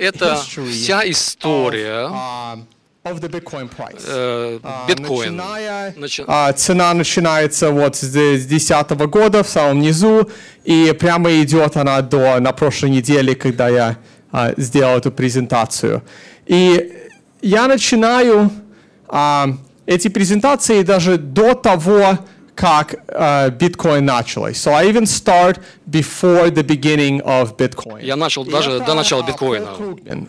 Это вся история um, of the Bitcoin price. э, биткоин. Начи- а, цена начинается вот с 2010 года в самом низу, и прямо идет она до на прошлой неделе, когда я а, сделал эту презентацию. И я начинаю а, эти презентации даже до того, как а, биткоин началось. So I even start before the beginning of Bitcoin. Я начал И даже это, до начала биткоина.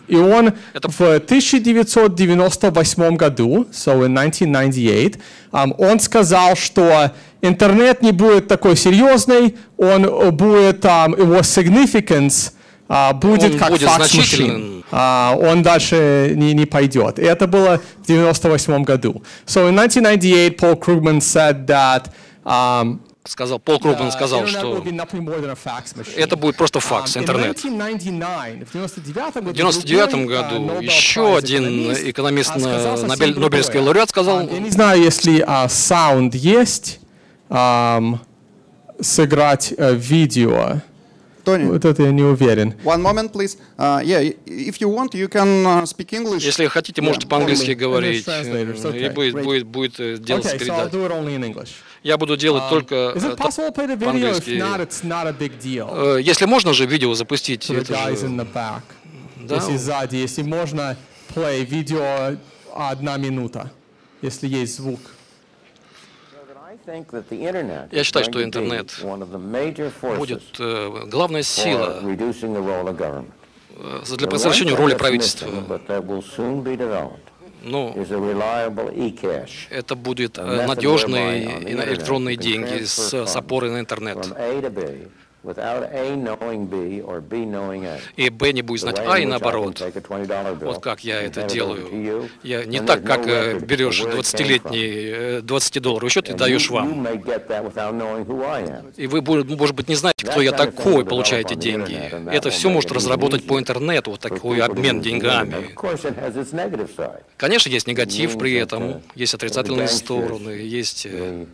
И он Это- в 1998 году, so in 1998, um, он сказал, что интернет не будет такой серьезный, он э, будет, um, его significance а, будет Он как будет факс значительным. он дальше не, не пойдет. И это было в 98 году. So in 1998, Paul Krugman said that um, Сказал, Пол Крупман uh, сказал, что will be nothing more than a fax machine. это будет просто факс, Um, in интернет. 1999, в 99 году, В 99 другой, году uh, еще один экономист, а, Нобель-. Нобелевский лауреат сказал, Um, Я не знаю, если а, саунд есть, ам, сыграть э, видео. Tony, Вот это я не уверен. one moment, please. Uh, yeah, if you want, you can uh, speak English. если хотите, можете по-английски говорить. Э, И okay, будет, great. будет, будет э, делаться Okay, so I'll передача. do it only in English. Я буду делать только Is it possible to play the video? If по-английски. not, it's not a big deal. Если можно же видео запустить, это guys же- in the back. Да. Если сзади, если можно, play видео одна минута, если есть звук. Я считаю, что интернет будет э, главная сила э, для прекращения роли правительства. Ну, это будет э, надежные электронные деньги с, с опорой на интернет. И Б не будет знать А и наоборот. Вот как я это делаю. Я не так, как э, берешь 20-летний, э, 20-долларовый счет и даешь вам. И вы, может быть, не знаете, кто я такой, получаете деньги. Это все может разработать по интернету, вот такой обмен деньгами. Конечно, есть негатив при этом, есть отрицательные стороны, есть, э,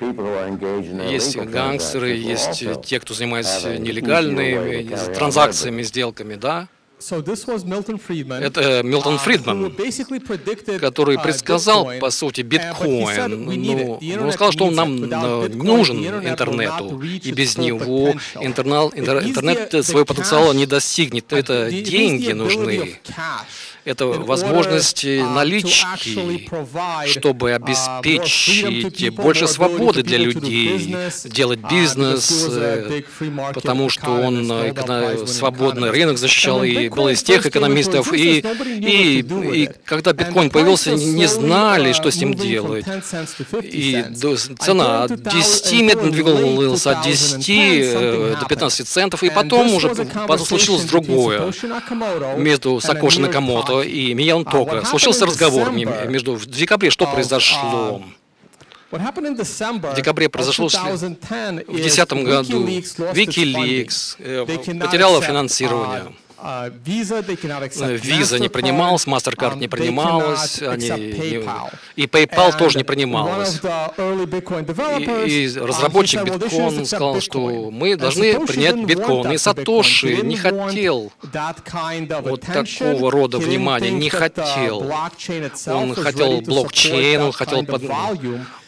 есть гангстеры, есть э, те, кто занимается нелегальными э, транзакциями, сделками, да. So this was Milton Friedman, Это Милтон uh, who Фридман, basically predicted, который uh, предсказал, по сути, uh, but he said биткоин. it. Ну, The он internet сказал, что он нам э, нужен the internet will интернету, и без него интернал- интернет the- the свой потенциал не cash, достигнет. Это деньги нужны. Это возможность uh, налички, чтобы uh, обеспечить больше свободы для людей, делать uh, бизнес, э, потому что он э, свободный рынок защищал и был из тех экономистов. И, и, и когда биткоин появился, не знали, uh, что с ним делать. 10 cents to 50 И цена от 2000 10 until медленно двигалась от 10 2010 э, something до 15 центов, и потом уже случилось другое. Между Сакоши Накамото И Uh, Тока случился разговор между в декабре, что произошло. В декабре произошло в 2010 В is 2010 году WikiLeaks э, потеряла финансирование. Uh, uh, Э, Visa не принималась, MasterCard um, не принималась, они PayPal. и PayPal тоже не принималась. И, и um, разработчик биткоин сказал, что мы должны принять биткоин. И. Сатоши не хотел вот такого рода внимания, не хотел. Он хотел блокчейн, он хотел, под-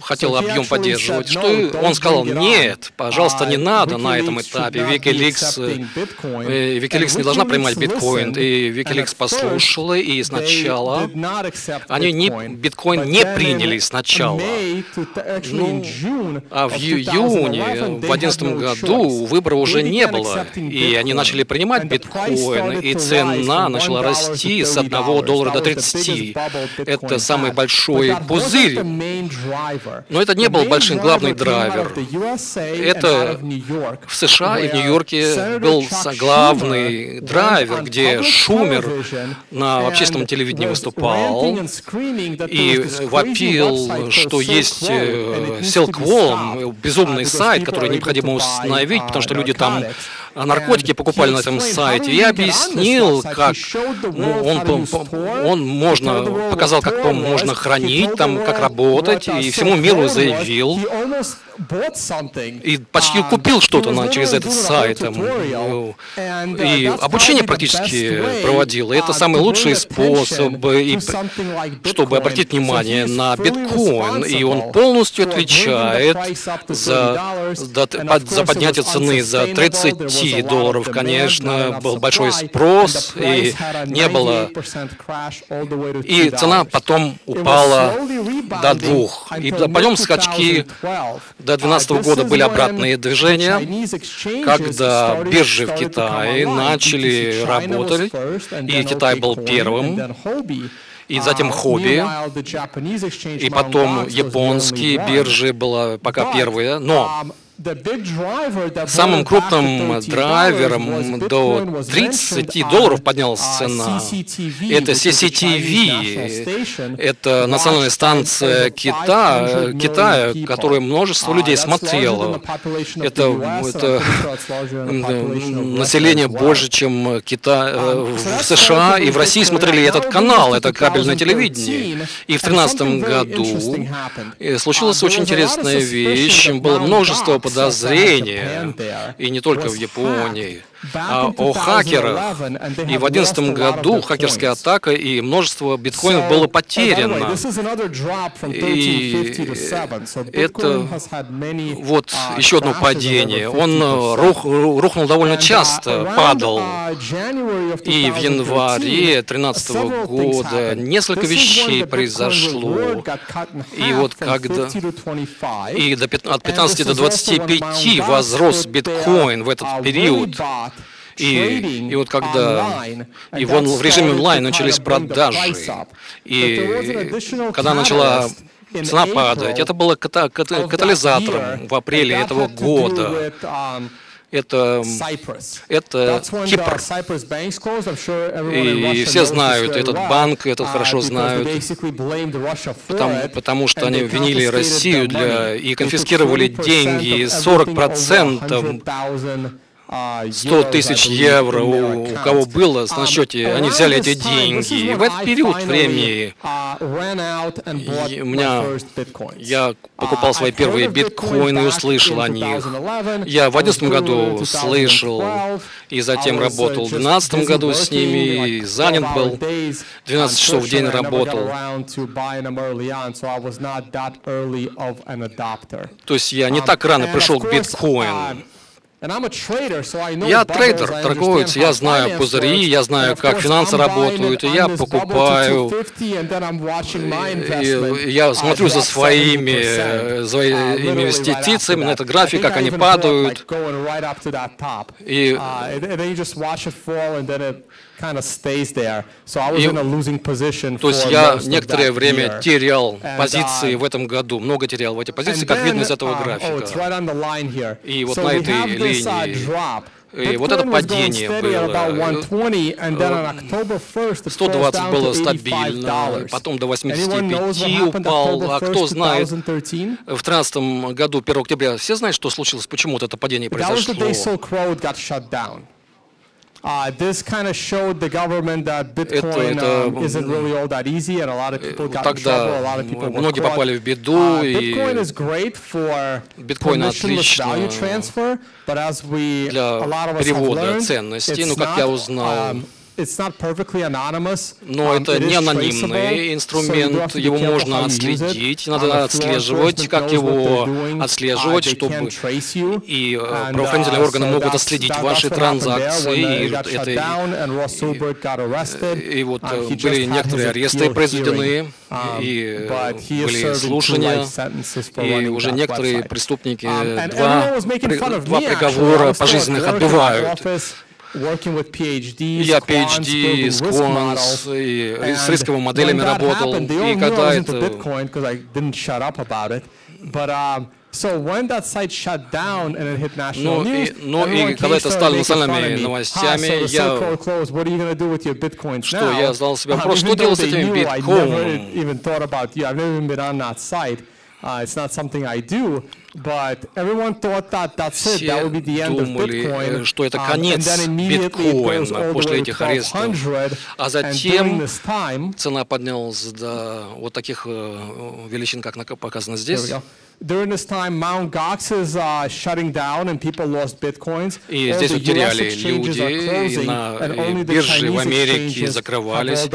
хотел объем поддерживать. Что "No, и don't он сказал, нет, пожалуйста, не Uh, надо на этом этапе. Wikileaks, э, Wikileaks не должна WikiLeaks принимать биткоин. И Wikileaks at послушала, и сначала они не- биткоин не приняли сначала. Ну, а в of ию- 2011, июне, в had 2011 no году выбора уже не было, и они начали принимать биткоин, и цена начала $1 расти с 1 доллара до That was the 30. biggest bubble Bitcoin Это самый большой пузырь. Но это не был driver главный драйвер. Это В США и в Нью-Йорке был главный драйвер, on где Шумер на общественном телевидении выступал и вопил, что есть Silk Road, and it э, needs to Silk be Wall, stopped, безумный uh, сайт, который необходимо установить, потому что uh, люди там а, наркотики And покупали на этом сайте. Я объяснил, как ну, он он можно показал, как по- можно хранить, там, как работать, uh, и всему миру заявил. И почти купил что-то на, через этот сайт. Там, и обучение практически проводил. И это самый лучший способ, и, чтобы обратить внимание на биткоин. И он полностью отвечает за, за, за поднятие цены за 30 долларов. Конечно, был большой спрос, и не было... И цена потом упала до двух. И потом скачки. до 2012 года были обратные движения, когда биржи в Китае начали работать, и Китай был первым, и затем хобби, и потом японские биржи была пока первые, но Самым крупным драйвером до 30 долларов поднялась цена. Это CCTV, это национальная станция Кита, Китая, которую множество людей смотрело. Это, это население больше, чем Кита, э, в США и в России смотрели этот канал, это кабельное телевидение. И в 2013 году э, случилась очень интересная вещь, было множество подозрения, и не только в Японии о хакерах. И в 2011 году хакерская атака и множество биткоинов было потеряно. И это вот uh, еще одно падение. Он э, рух, рухнул довольно часто, uh, падал. И в январе 2013 года несколько вещей произошло. И вот когда... И до, от 15 до 25 возрос биткоин в этот период. И, и вот когда и вон, в режиме онлайн начались продажи, и когда начала цена падать, это было ката ката катализатором в апреле этого года. Это, это Кипр. И все знают этот банк, этот хорошо знают, потому, потому что они винили Россию для, и конфискировали деньги, 40% 100 тысяч евро у, у кого было на счете, они взяли эти деньги. И в этот период времени у меня, я покупал свои первые биткоины и услышал о них. Я в 2011 году слышал и затем работал в 2012 году с ними, и занят был. 12 часов в день работал. То есть я не так рано пришел к биткоину. Я трейдер, торговец, я знаю пузыри, я знаю, как финансы работают, и я покупаю, и я смотрю за своими, своими инвестициями, на этот график, как они падают, и kind of stays there. So I was in a losing position То есть я некоторое время терял позиции в этом году, много терял в эти позиции, как видно из этого графика. И вот на этой линии и вот это падение было. 120 было стабильно, потом до 85 упал. А кто знает, в 2013 году, 1 октября, все знают, что случилось, почему вот это падение произошло? Это, um, people многие попали в беду, uh, for Биткоин отлично для перевода ценностей, но как я узнал, um, но это не анонимный инструмент, его можно отследить, надо отслеживать, как его отслеживать, чтобы и э, правоохранительные органы могут отследить ваши транзакции. И, это, и, и вот э, были некоторые аресты произведены, и были слушания, и уже некоторые преступники два, два приговора пожизненных отбывают. Я PhD, Squans, и с рисковыми моделями работал, и когда это... So when that site shut down and it hit national ну, news, и, ну и когда это стало национальными новостями, я... Что, я задал себе вопрос, что делать с этими биткоинами? Uh, it's not something I do. But everyone thought that that's it. That Все would be the end of думали, Bitcoin. э, что это Um, конец and then immediately it goes биткоина после этих арестов. 1200. А затем during this time, цена поднялась до вот таких э, величин, как показано здесь. During this time, Mt. Gox is uh, shutting down and people lost bitcoins. И All здесь the утеряли люди, are и closing, на and и only the биржи в Chinese Америке exchanges закрывались,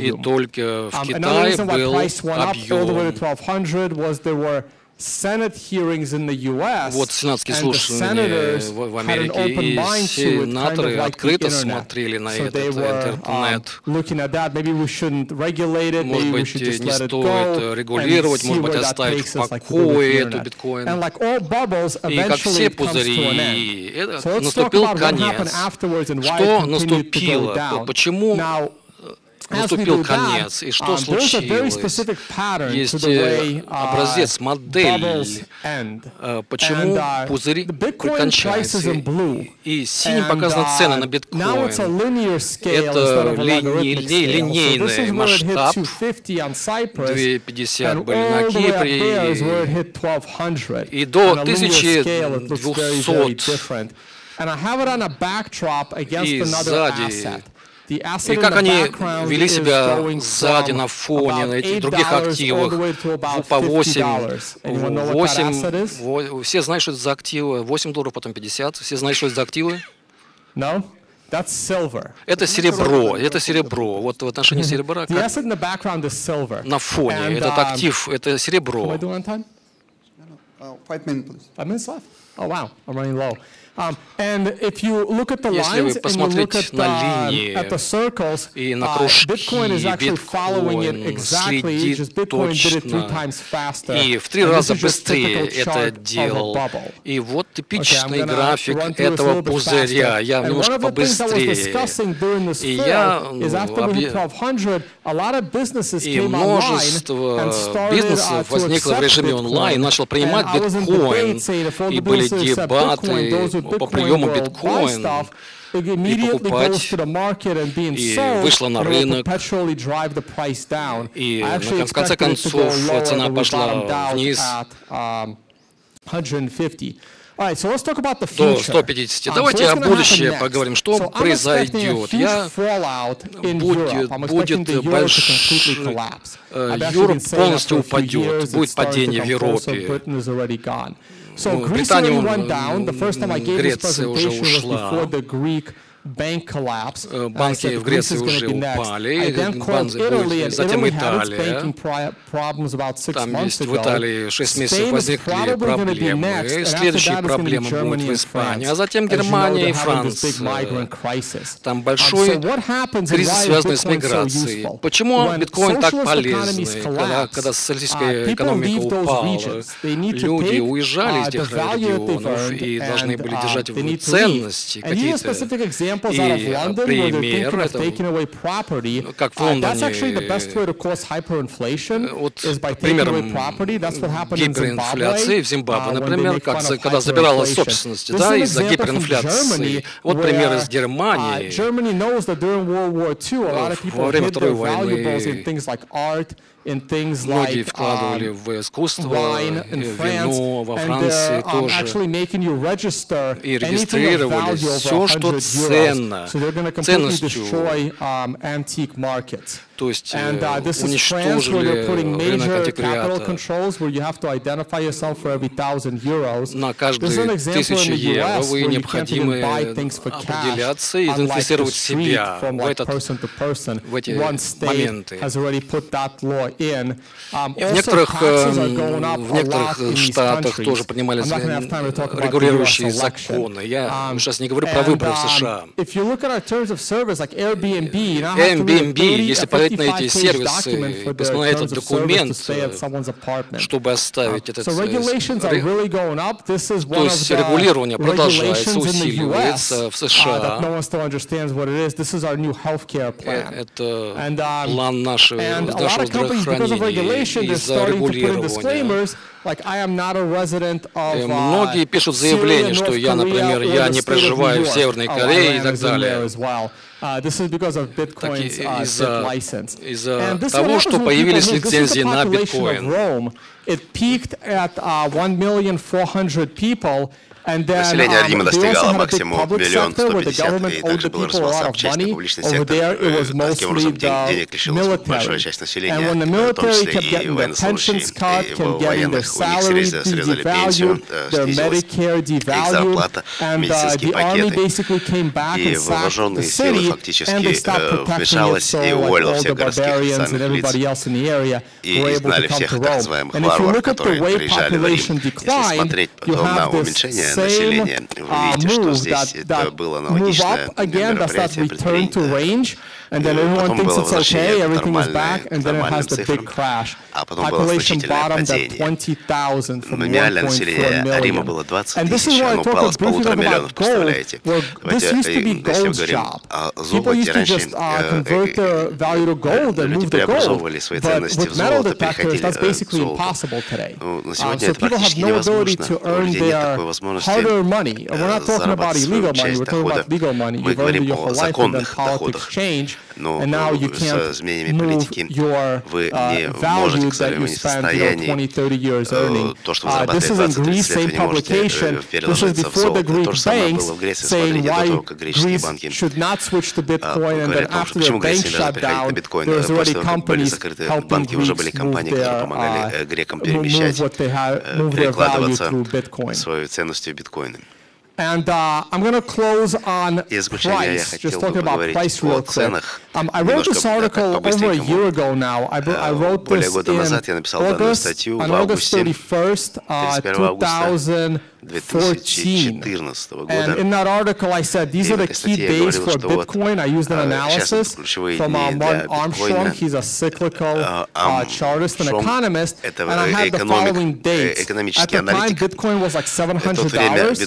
и только в Um, Китае reason why был price went up all the way to объем. 1200 was there were Senate hearings in the US, Вот сенатские слушания в, Америке, и сенаторы открыто смотрели на So этот um, интернет. looking at that. Maybe we shouldn't regulate it. Может Maybe we быть, should just не let it стоит регулировать, может быть, оставить в покое эту биткоин. И как все пузыри, наступил конец. Что наступило? Почему наступил конец? И что um, случилось? Есть э, образец, uh, модель, э, почему uh, пузырь is кончается. И синим uh, цены на биткоин. Это линейный масштаб. 250 on Cyprus, 250 and были на Кипре. hit 1200. И до On a linear scale, it looks very, very 1200. different. And I have it on a backdrop against И сзади. И как они вели себя сзади на фоне на этих $8 других активах по 8, $50. Anyone know what that asset is? 8, во- все знают, что это за активы, 8 долларов, потом 50, все знают, что это за активы. No? That's silver. Это серебро, это серебро. Вот в отношении серебра, как на фоне, этот um, актив, это серебро. Uh. Five minutes left. Oh wow, I'm running low. Um, and if you look at the Если lines and you look at the, at the circles, uh, Bitcoin is actually following it exactly. Just Bitcoin did it three times faster. и в три раза быстрее это делал. И вот типичный график этого пузыря. Я немножко побыстрее. И я, ну, after we hit объ- 1200, a lot of businesses И множество uh, бизнесов возникло в режиме онлайн, начал принимать биткоин. И были дебаты по приему will buy биткоин. stuff, it immediately покупать. И вышло на рынок. И, в конце концов, цена пошла вниз. at, um, 150. All right, so let's talk about the До future. 150. Um, Давайте о будущем поговорим. Что произойдет? Я будет- будет большой- э, for полностью упадет. Будет падение в. Европе. So Ну, Greece Британия, already went down. The first time I gave this Греция уже presentation was before the Greek Э, банки в Греции уже упали, банки будут, затем Италия. banking pri- problems about six Там months есть в. Италии 6 месяцев возникли проблемы. Следующие проблемы будут в Испании, а затем Германия и Франция. Там Um, большой кризис, связанный с миграцией. Почему биткоин так economies Когда, когда uh, социалистическая экономика упала, люди уезжали из uh, тех регионов и должны были uh, держать в ценности какие-то. И пример этого, property. как в Uh, Лондоне, вот примером гиперинфляции в Зимбабве, uh, например, как, когда забиралась собственность, да, из-за гиперинфляции. Вот пример из Германии. uh, Во время Второй войны in things Многие like вкладывали um, в искусство, wine э, in France, вино во and Франции they're um, тоже. actually making you register И anything of регистрировали value over всё, что 100 euros. ценно, So they're going to completely ценностью. destroy um, antique markets. То есть э, uh, уничтожили рынок антиквариата. На каждые the евро вы cash, определяться и идентифицировать себя в этот в эти моменты. Um, И в некоторых, эм, в некоторых штатах тоже принимались регулирующие законы. Я Um, сейчас не говорю про выборы в um, США. Airbnb, you now have to read a Airbnb, 30, если a посмотреть на 55 эти сервисы посмотреть этот of документ, э, чтобы оставить этот So э, То of есть регулирование продолжается, усиливается в uh, США. healthcare Э. Это um, план нашего, And a lot нашего of companies здравоохранении, из-за регулирования. Uh, многие пишут заявление, что я, например, я не проживаю в Северной oh, Корее и так далее. Uh, this is because of Bitcoin's uh, из-за, license. Из-за того, что появились лицензии на биткоин. It peaked at uh, 1 million 400 people, Население Рима достигало максимум миллион сто пятьдесят, и также был развивался общественный публичный сектор, таким образом денег лишилась большая часть населения, в том числе и военнослужащие, и военных, у них срезали пенсию, снизилась их зарплата, медицинский пакеты, и вооруженные силы фактически вмешалась и уволила всех городских официальных лиц, и изгнали всех так называемых варваров, которые приезжали в Рим. Если смотреть потом на уменьшение населения. Вы видите, что здесь это было аналогичное мероприятие предварительное. And then everyone thinks it's okay, everything is back, and then it has the big crash. Population bottomed at 20,000 from 1.4 million. And this is why I talk briefly about gold. Well, this used to be gold's job. People used to just uh, convert the value to gold and move the gold. But with metal detectors, that's basically impossible today. Uh, so people have no ability to earn their hard-earned money. We're not talking about illegal money, we're talking about legal money. You've earned your whole life and then politics change. Но с изменениями политики вы не можете, к сожалению, не в состоянии то, что вы зарабатываете 20-30 лет, вы не можете переложиться в золото. То же самое было в Греции. Смотрите, до того, как греческие банки говорят о том, что почему Греция не должна переходить на биткоин. После того, как были закрыты банки, уже были компании, которые помогали грекам перемещать, перекладываться свою ценностью биткоины. And uh, I'm going to close on price. Just talking about price real quick. Um, I wrote this article over a year ago now. I, I wrote this in August, on August 31st, uh, 2014. And in that article, I said these are the key days for Bitcoin. I used an analysis from uh, um, Martin Armstrong. He's a cyclical uh, chartist and economist. And I had the following dates. At the time, Bitcoin was like $700.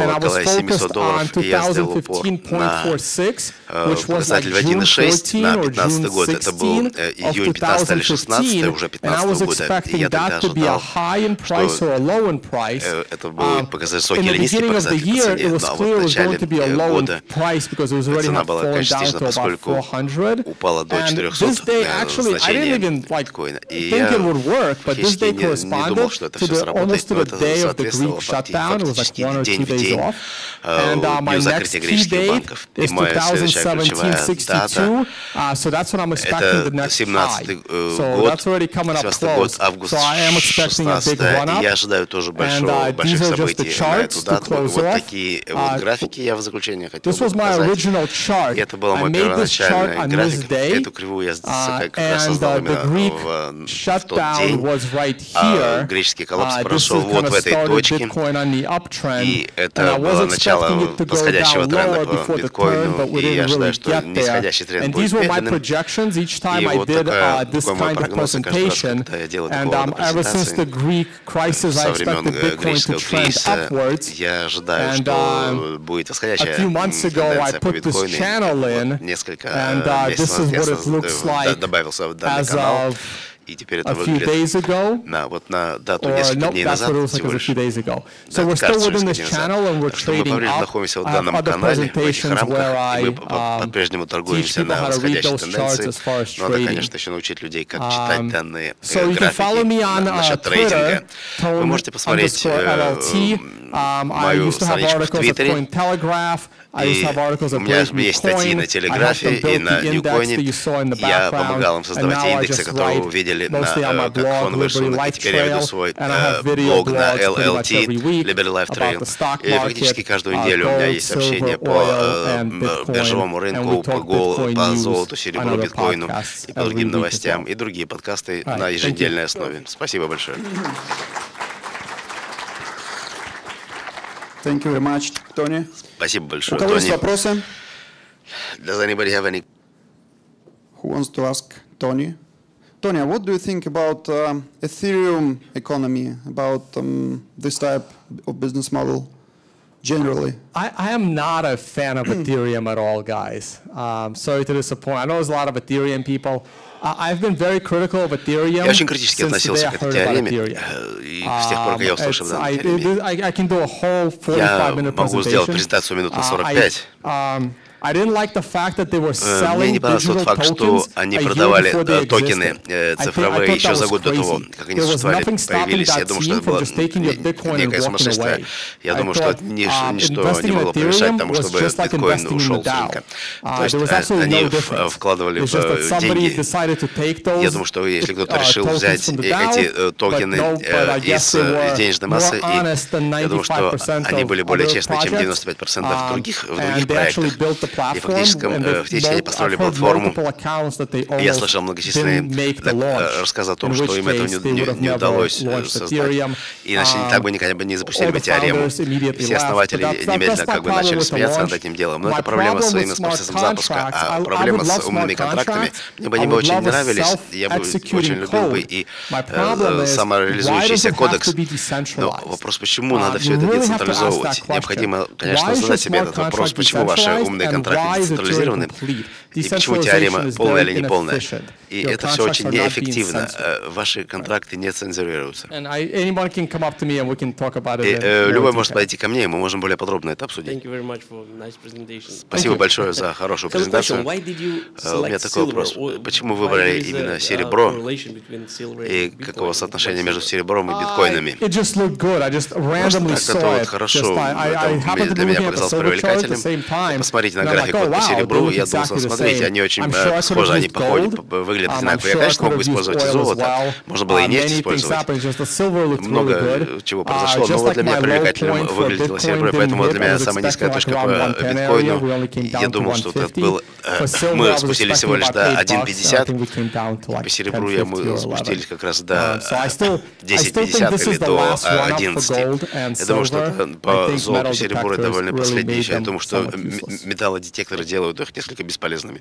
And On 2015.46, which was like June 14 or June 16 of 2015. And I was expecting that to be a high in price or a low in price. Um, показать высокий или низкий показатель по цене, но вот в начале года цена была, снижена, поскольку упала до 400 значения биткоина. И я фактически не думал, что это все сработает, но это соответствовало фактически день в день дню закрытия греческих банков. И моя следующая ключевая дата это 17 год, 17 год, август 16 и я ожидаю тоже большого, больших событий на эту дату. Вот такие вот графики я в заключение хотел бы показать. Это была моя первоначальная графика. Эту кривую я как раз создал именно в, в тот день. А греческий коллапс прошел вот в этой точке. И это было начало восходящего тренда по биткоину. И я ожидаю, что нисходящий тренд будет медленным. И вот такая, такой мой прогноз. И каждый раз, когда я делаю такого презентации, со времен греческого кризиса, я ожидаю, and, что uh, будет восходящая тенденция по биткоину. Вот несколько uh, месяцев назад я добавился в данный канал. И теперь это выглядит ago, на, вот на дату несколько дней назад всего лишь. So we're still within this channel and we're trading up. данном канале, в этих рамках, и мы по-прежнему торгуемся на восходящей тенденции. Надо, конечно, еще научить людей, как читать данные so графики насчет трейдинга. Вы можете посмотреть мою страничку в Твиттере. И у меня есть статьи на Телеграфе и на Ньюкоине. Я помогал им создавать индексы, которые вы видели, на, как он вышел. И теперь я веду свой э, блог на LLT, Liberty Life Trail. И фактически каждую неделю у меня есть сообщения по э, биржевому рынку, по, гол, по золоту, серебру, биткоину и по другим новостям, и другие подкасты на еженедельной основе. Спасибо большое. Thank you very much, Tony. Спасибо большое, У кого есть вопросы? Does anybody have any? Who wants to ask Tony? Tony, what do you think about uh, Ethereum economy, about um, this type of business model generally? I, I am not a fan of Ethereum at all, guys. Um, sorry to disappoint. I know there's a lot of Ethereum people. Я очень критически относился к этой теореме, и с тех пор, как я услышал об этой теореме. Я могу сделать презентацию минут на 45. Э, мне не понравился тот факт, что они продавали э, токены э, цифровые еще за год до того, как они существовали, появились. Я думаю, что это было некое сумасшествие. Я думаю, что ничто не могло помешать тому, чтобы биткоин ушел с рынка. То есть они вкладывали в деньги. Я думаю, что если кто-то решил взять эти токены из денежной массы, я думаю, что они были более честны, чем 95% других, в других проектах и фактически э, в течение построили платформу. Я слышал многочисленные э, рассказы о том, что им этого не, удалось э, создать. И иначе так бы никогда не запустили бы теорему. Все основатели немедленно как бы начали смеяться над этим делом. Но это проблема с, именно с процессом запуска, а проблема с умными контрактами мне бы они бы очень нравились, я бы очень любил бы и самореализующийся кодекс. Но вопрос, почему надо все это децентрализовывать? Необходимо, конечно, задать себе этот вопрос, почему ваши умные контракты децентрализированы, и почему теорема полная или неполная. И это все очень неэффективно. Э, ваши контракты не цензурируются. И э, любой может подойти ко мне, и мы можем более подробно это обсудить. Спасибо большое за хорошую презентацию. Э, у меня такой вопрос. Почему вы выбрали именно серебро? И какого соотношения между серебром и биткоинами? Просто так это вот хорошо. Это для меня показалось привлекательным. Посмотрите на график вот по серебру, я думал, смотрите, они очень э, схожи, они походят, выглядят одинаково. Я, конечно, могу использовать и золото, можно было и нефть использовать. Много чего произошло, но вот для меня привлекательным выглядело серебро, поэтому для меня самая низкая точка по биткоину. Я думал, что это был... Э, мы спустились всего лишь до 1.50, по серебру я мы спустились как раз до 10.50 или до 11. Я думаю, что по золоту серебру это довольно последнее еще. Я думаю, что металлодетекторы делают их несколько бесполезными.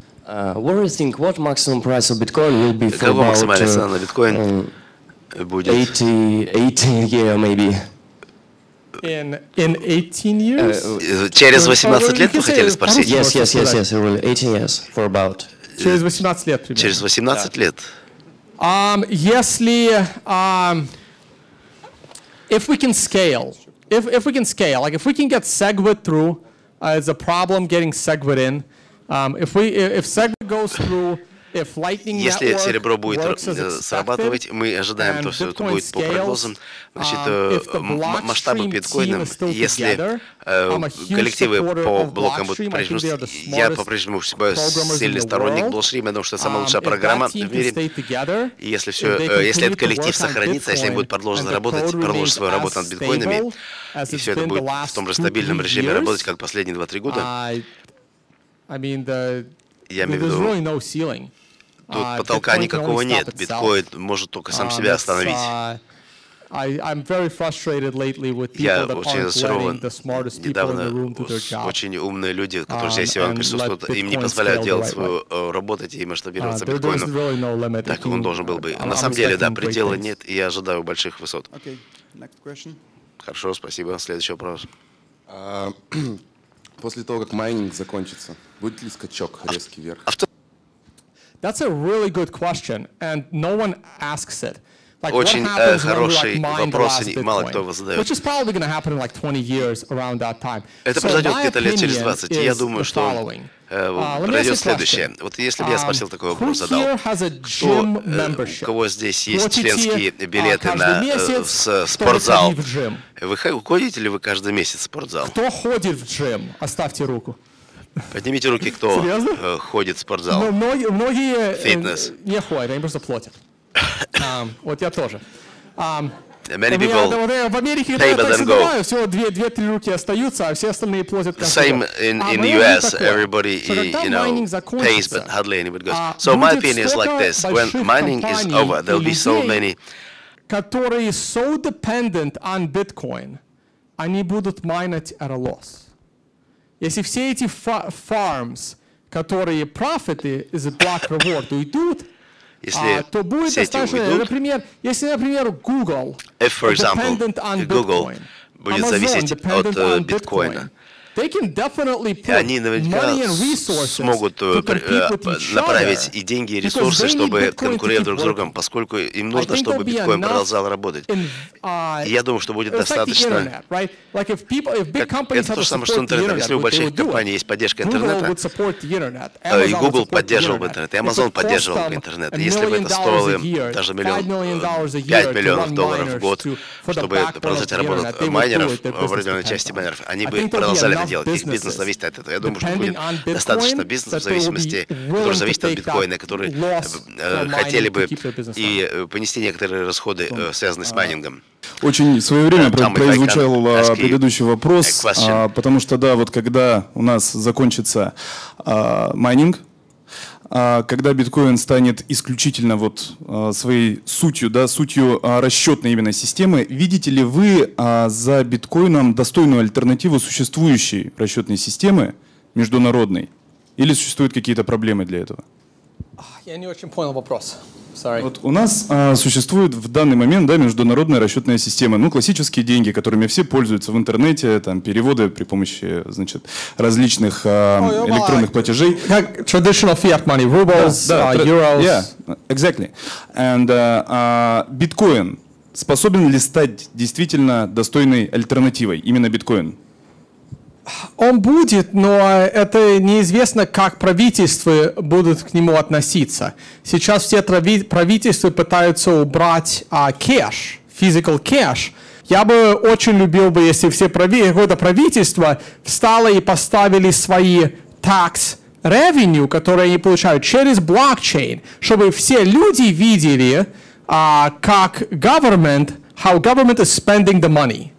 Какова максимальная цена на биткоин будет? 80, year maybe. In, in 18 years? Через 18 лет вы хотели спросить? Yes, yes, yes, yes, really. 18 years, for about. Через 18 лет примерно. Через 18 лет. Um, если, um, if we can scale, if, if we can scale, like if we can get SegWit through, uh, it's a problem getting SegWit in. Um, Если серебро будет срабатывать, мы ожидаем, то все это будет по прогнозам. Значит, um, масштабы биткоина, если э, коллективы по блокам будут по-прежнему... Я по-прежнему сильный сторонник блокстрим, потому что это самая лучшая um, программа в мире. Если все, э, если этот коллектив сохранится, если они будут продолжать работать, продолжить свою работу над биткоинами, и все это будет в том же стабильном режиме работать, как последние 2-3 года, я имею в виду, Тут uh, потолка никакого нет. Биткоин может только сам uh, себя остановить. Uh, Я очень разочарован. Недавно очень умные люди, которые здесь сегодня присутствуют, им не позволяют делать свою э, работу и масштабироваться биткоином. Так как он должен был бы. На самом деле, да, предела нет, и я ожидаю больших высот. Хорошо, спасибо. Следующий вопрос. А, после того, как майнинг закончится, будет ли скачок резкий вверх? That's a really good question, and no one asks it. Like, Очень э, хороший вопрос, и мало кто его задает. Which is probably going to happen in like 20 years around that time. Это произойдет где-то лет через 20. Я думаю, что э, uh, произойдет следующее. Вот если бы я спросил такой вопрос, задал, кто, э, у кого здесь есть членские билеты на э, с, спортзал, вы ходите ли вы каждый месяц в спортзал? Кто ходит в джим? Оставьте руку. Поднимите руки, кто э, ходит в спортзал. Но многие, многие э, Фитнес. не ходят, они просто платят. um, вот я тоже. Um, Many people в Америке, pay but then go. Всего две-три руки остаются, а все остальные платят. Same in, in the US, everybody, you know, pays but hardly anybody goes. So my opinion is like this, when mining is over, there'll be so many... которые so dependent on Bitcoin, они будут майнить at a loss. Если все эти farms, которые профиты из block reward уйдут, если а, то будет достаточно, уйдут, например, если, например, Google if, for example, Google будет Amazon зависеть от биткоина, И они наверняка смогут э, э, направить и деньги, и ресурсы, чтобы конкурировать друг с другом, поскольку им нужно, чтобы биткоин продолжал работать. Uh, и я думаю, что будет достаточно... Как, это то же самое, что интернет. Если у больших компаний есть поддержка интернета, э, и Google поддерживал бы интернет, и Amazon поддерживал бы интернет, если бы это стоило им даже миллион, 5 миллионов долларов в год, чтобы продолжать работать майнеров в определенной части майнеров, они бы продолжали это делать. Их бизнес зависит от этого. Я думаю, что будет достаточно бизнесов в зависимости, который зависит от биткоина, которые э, хотели бы и э, понести некоторые расходы, э, связанные с майнингом. Очень своевременно произвучал предыдущий вопрос, а, потому что, да, вот когда у нас закончится а, майнинг, а, когда биткоин станет исключительно вот а, своей сутью, да, сутью а, расчетной именно системы, видите ли вы за биткоином достойную альтернативу существующей расчетной системы международной? Или существуют какие-то проблемы для этого? Я не очень понял вопрос. Sorry. Вот у нас а, существует в данный момент да, международная расчетная система. Ну, классические деньги, которыми все пользуются в интернете, там, переводы при помощи значит, различных а, oh, электронных платежей. Как traditional fiat money, rubles, да, да, uh, euros. Yeah, exactly. And uh, uh, биткоин способен ли стать действительно достойной альтернативой, именно биткоин? Он будет, но это неизвестно, как правительства будут к нему относиться. Сейчас все правительства пытаются убрать а, кэш, physical cash. Я бы очень любил бы, если все прави, какое-то правительство встало и поставили свои tax revenue, которые они получают через блокчейн, чтобы все люди видели, а, как government, how government is spending the money.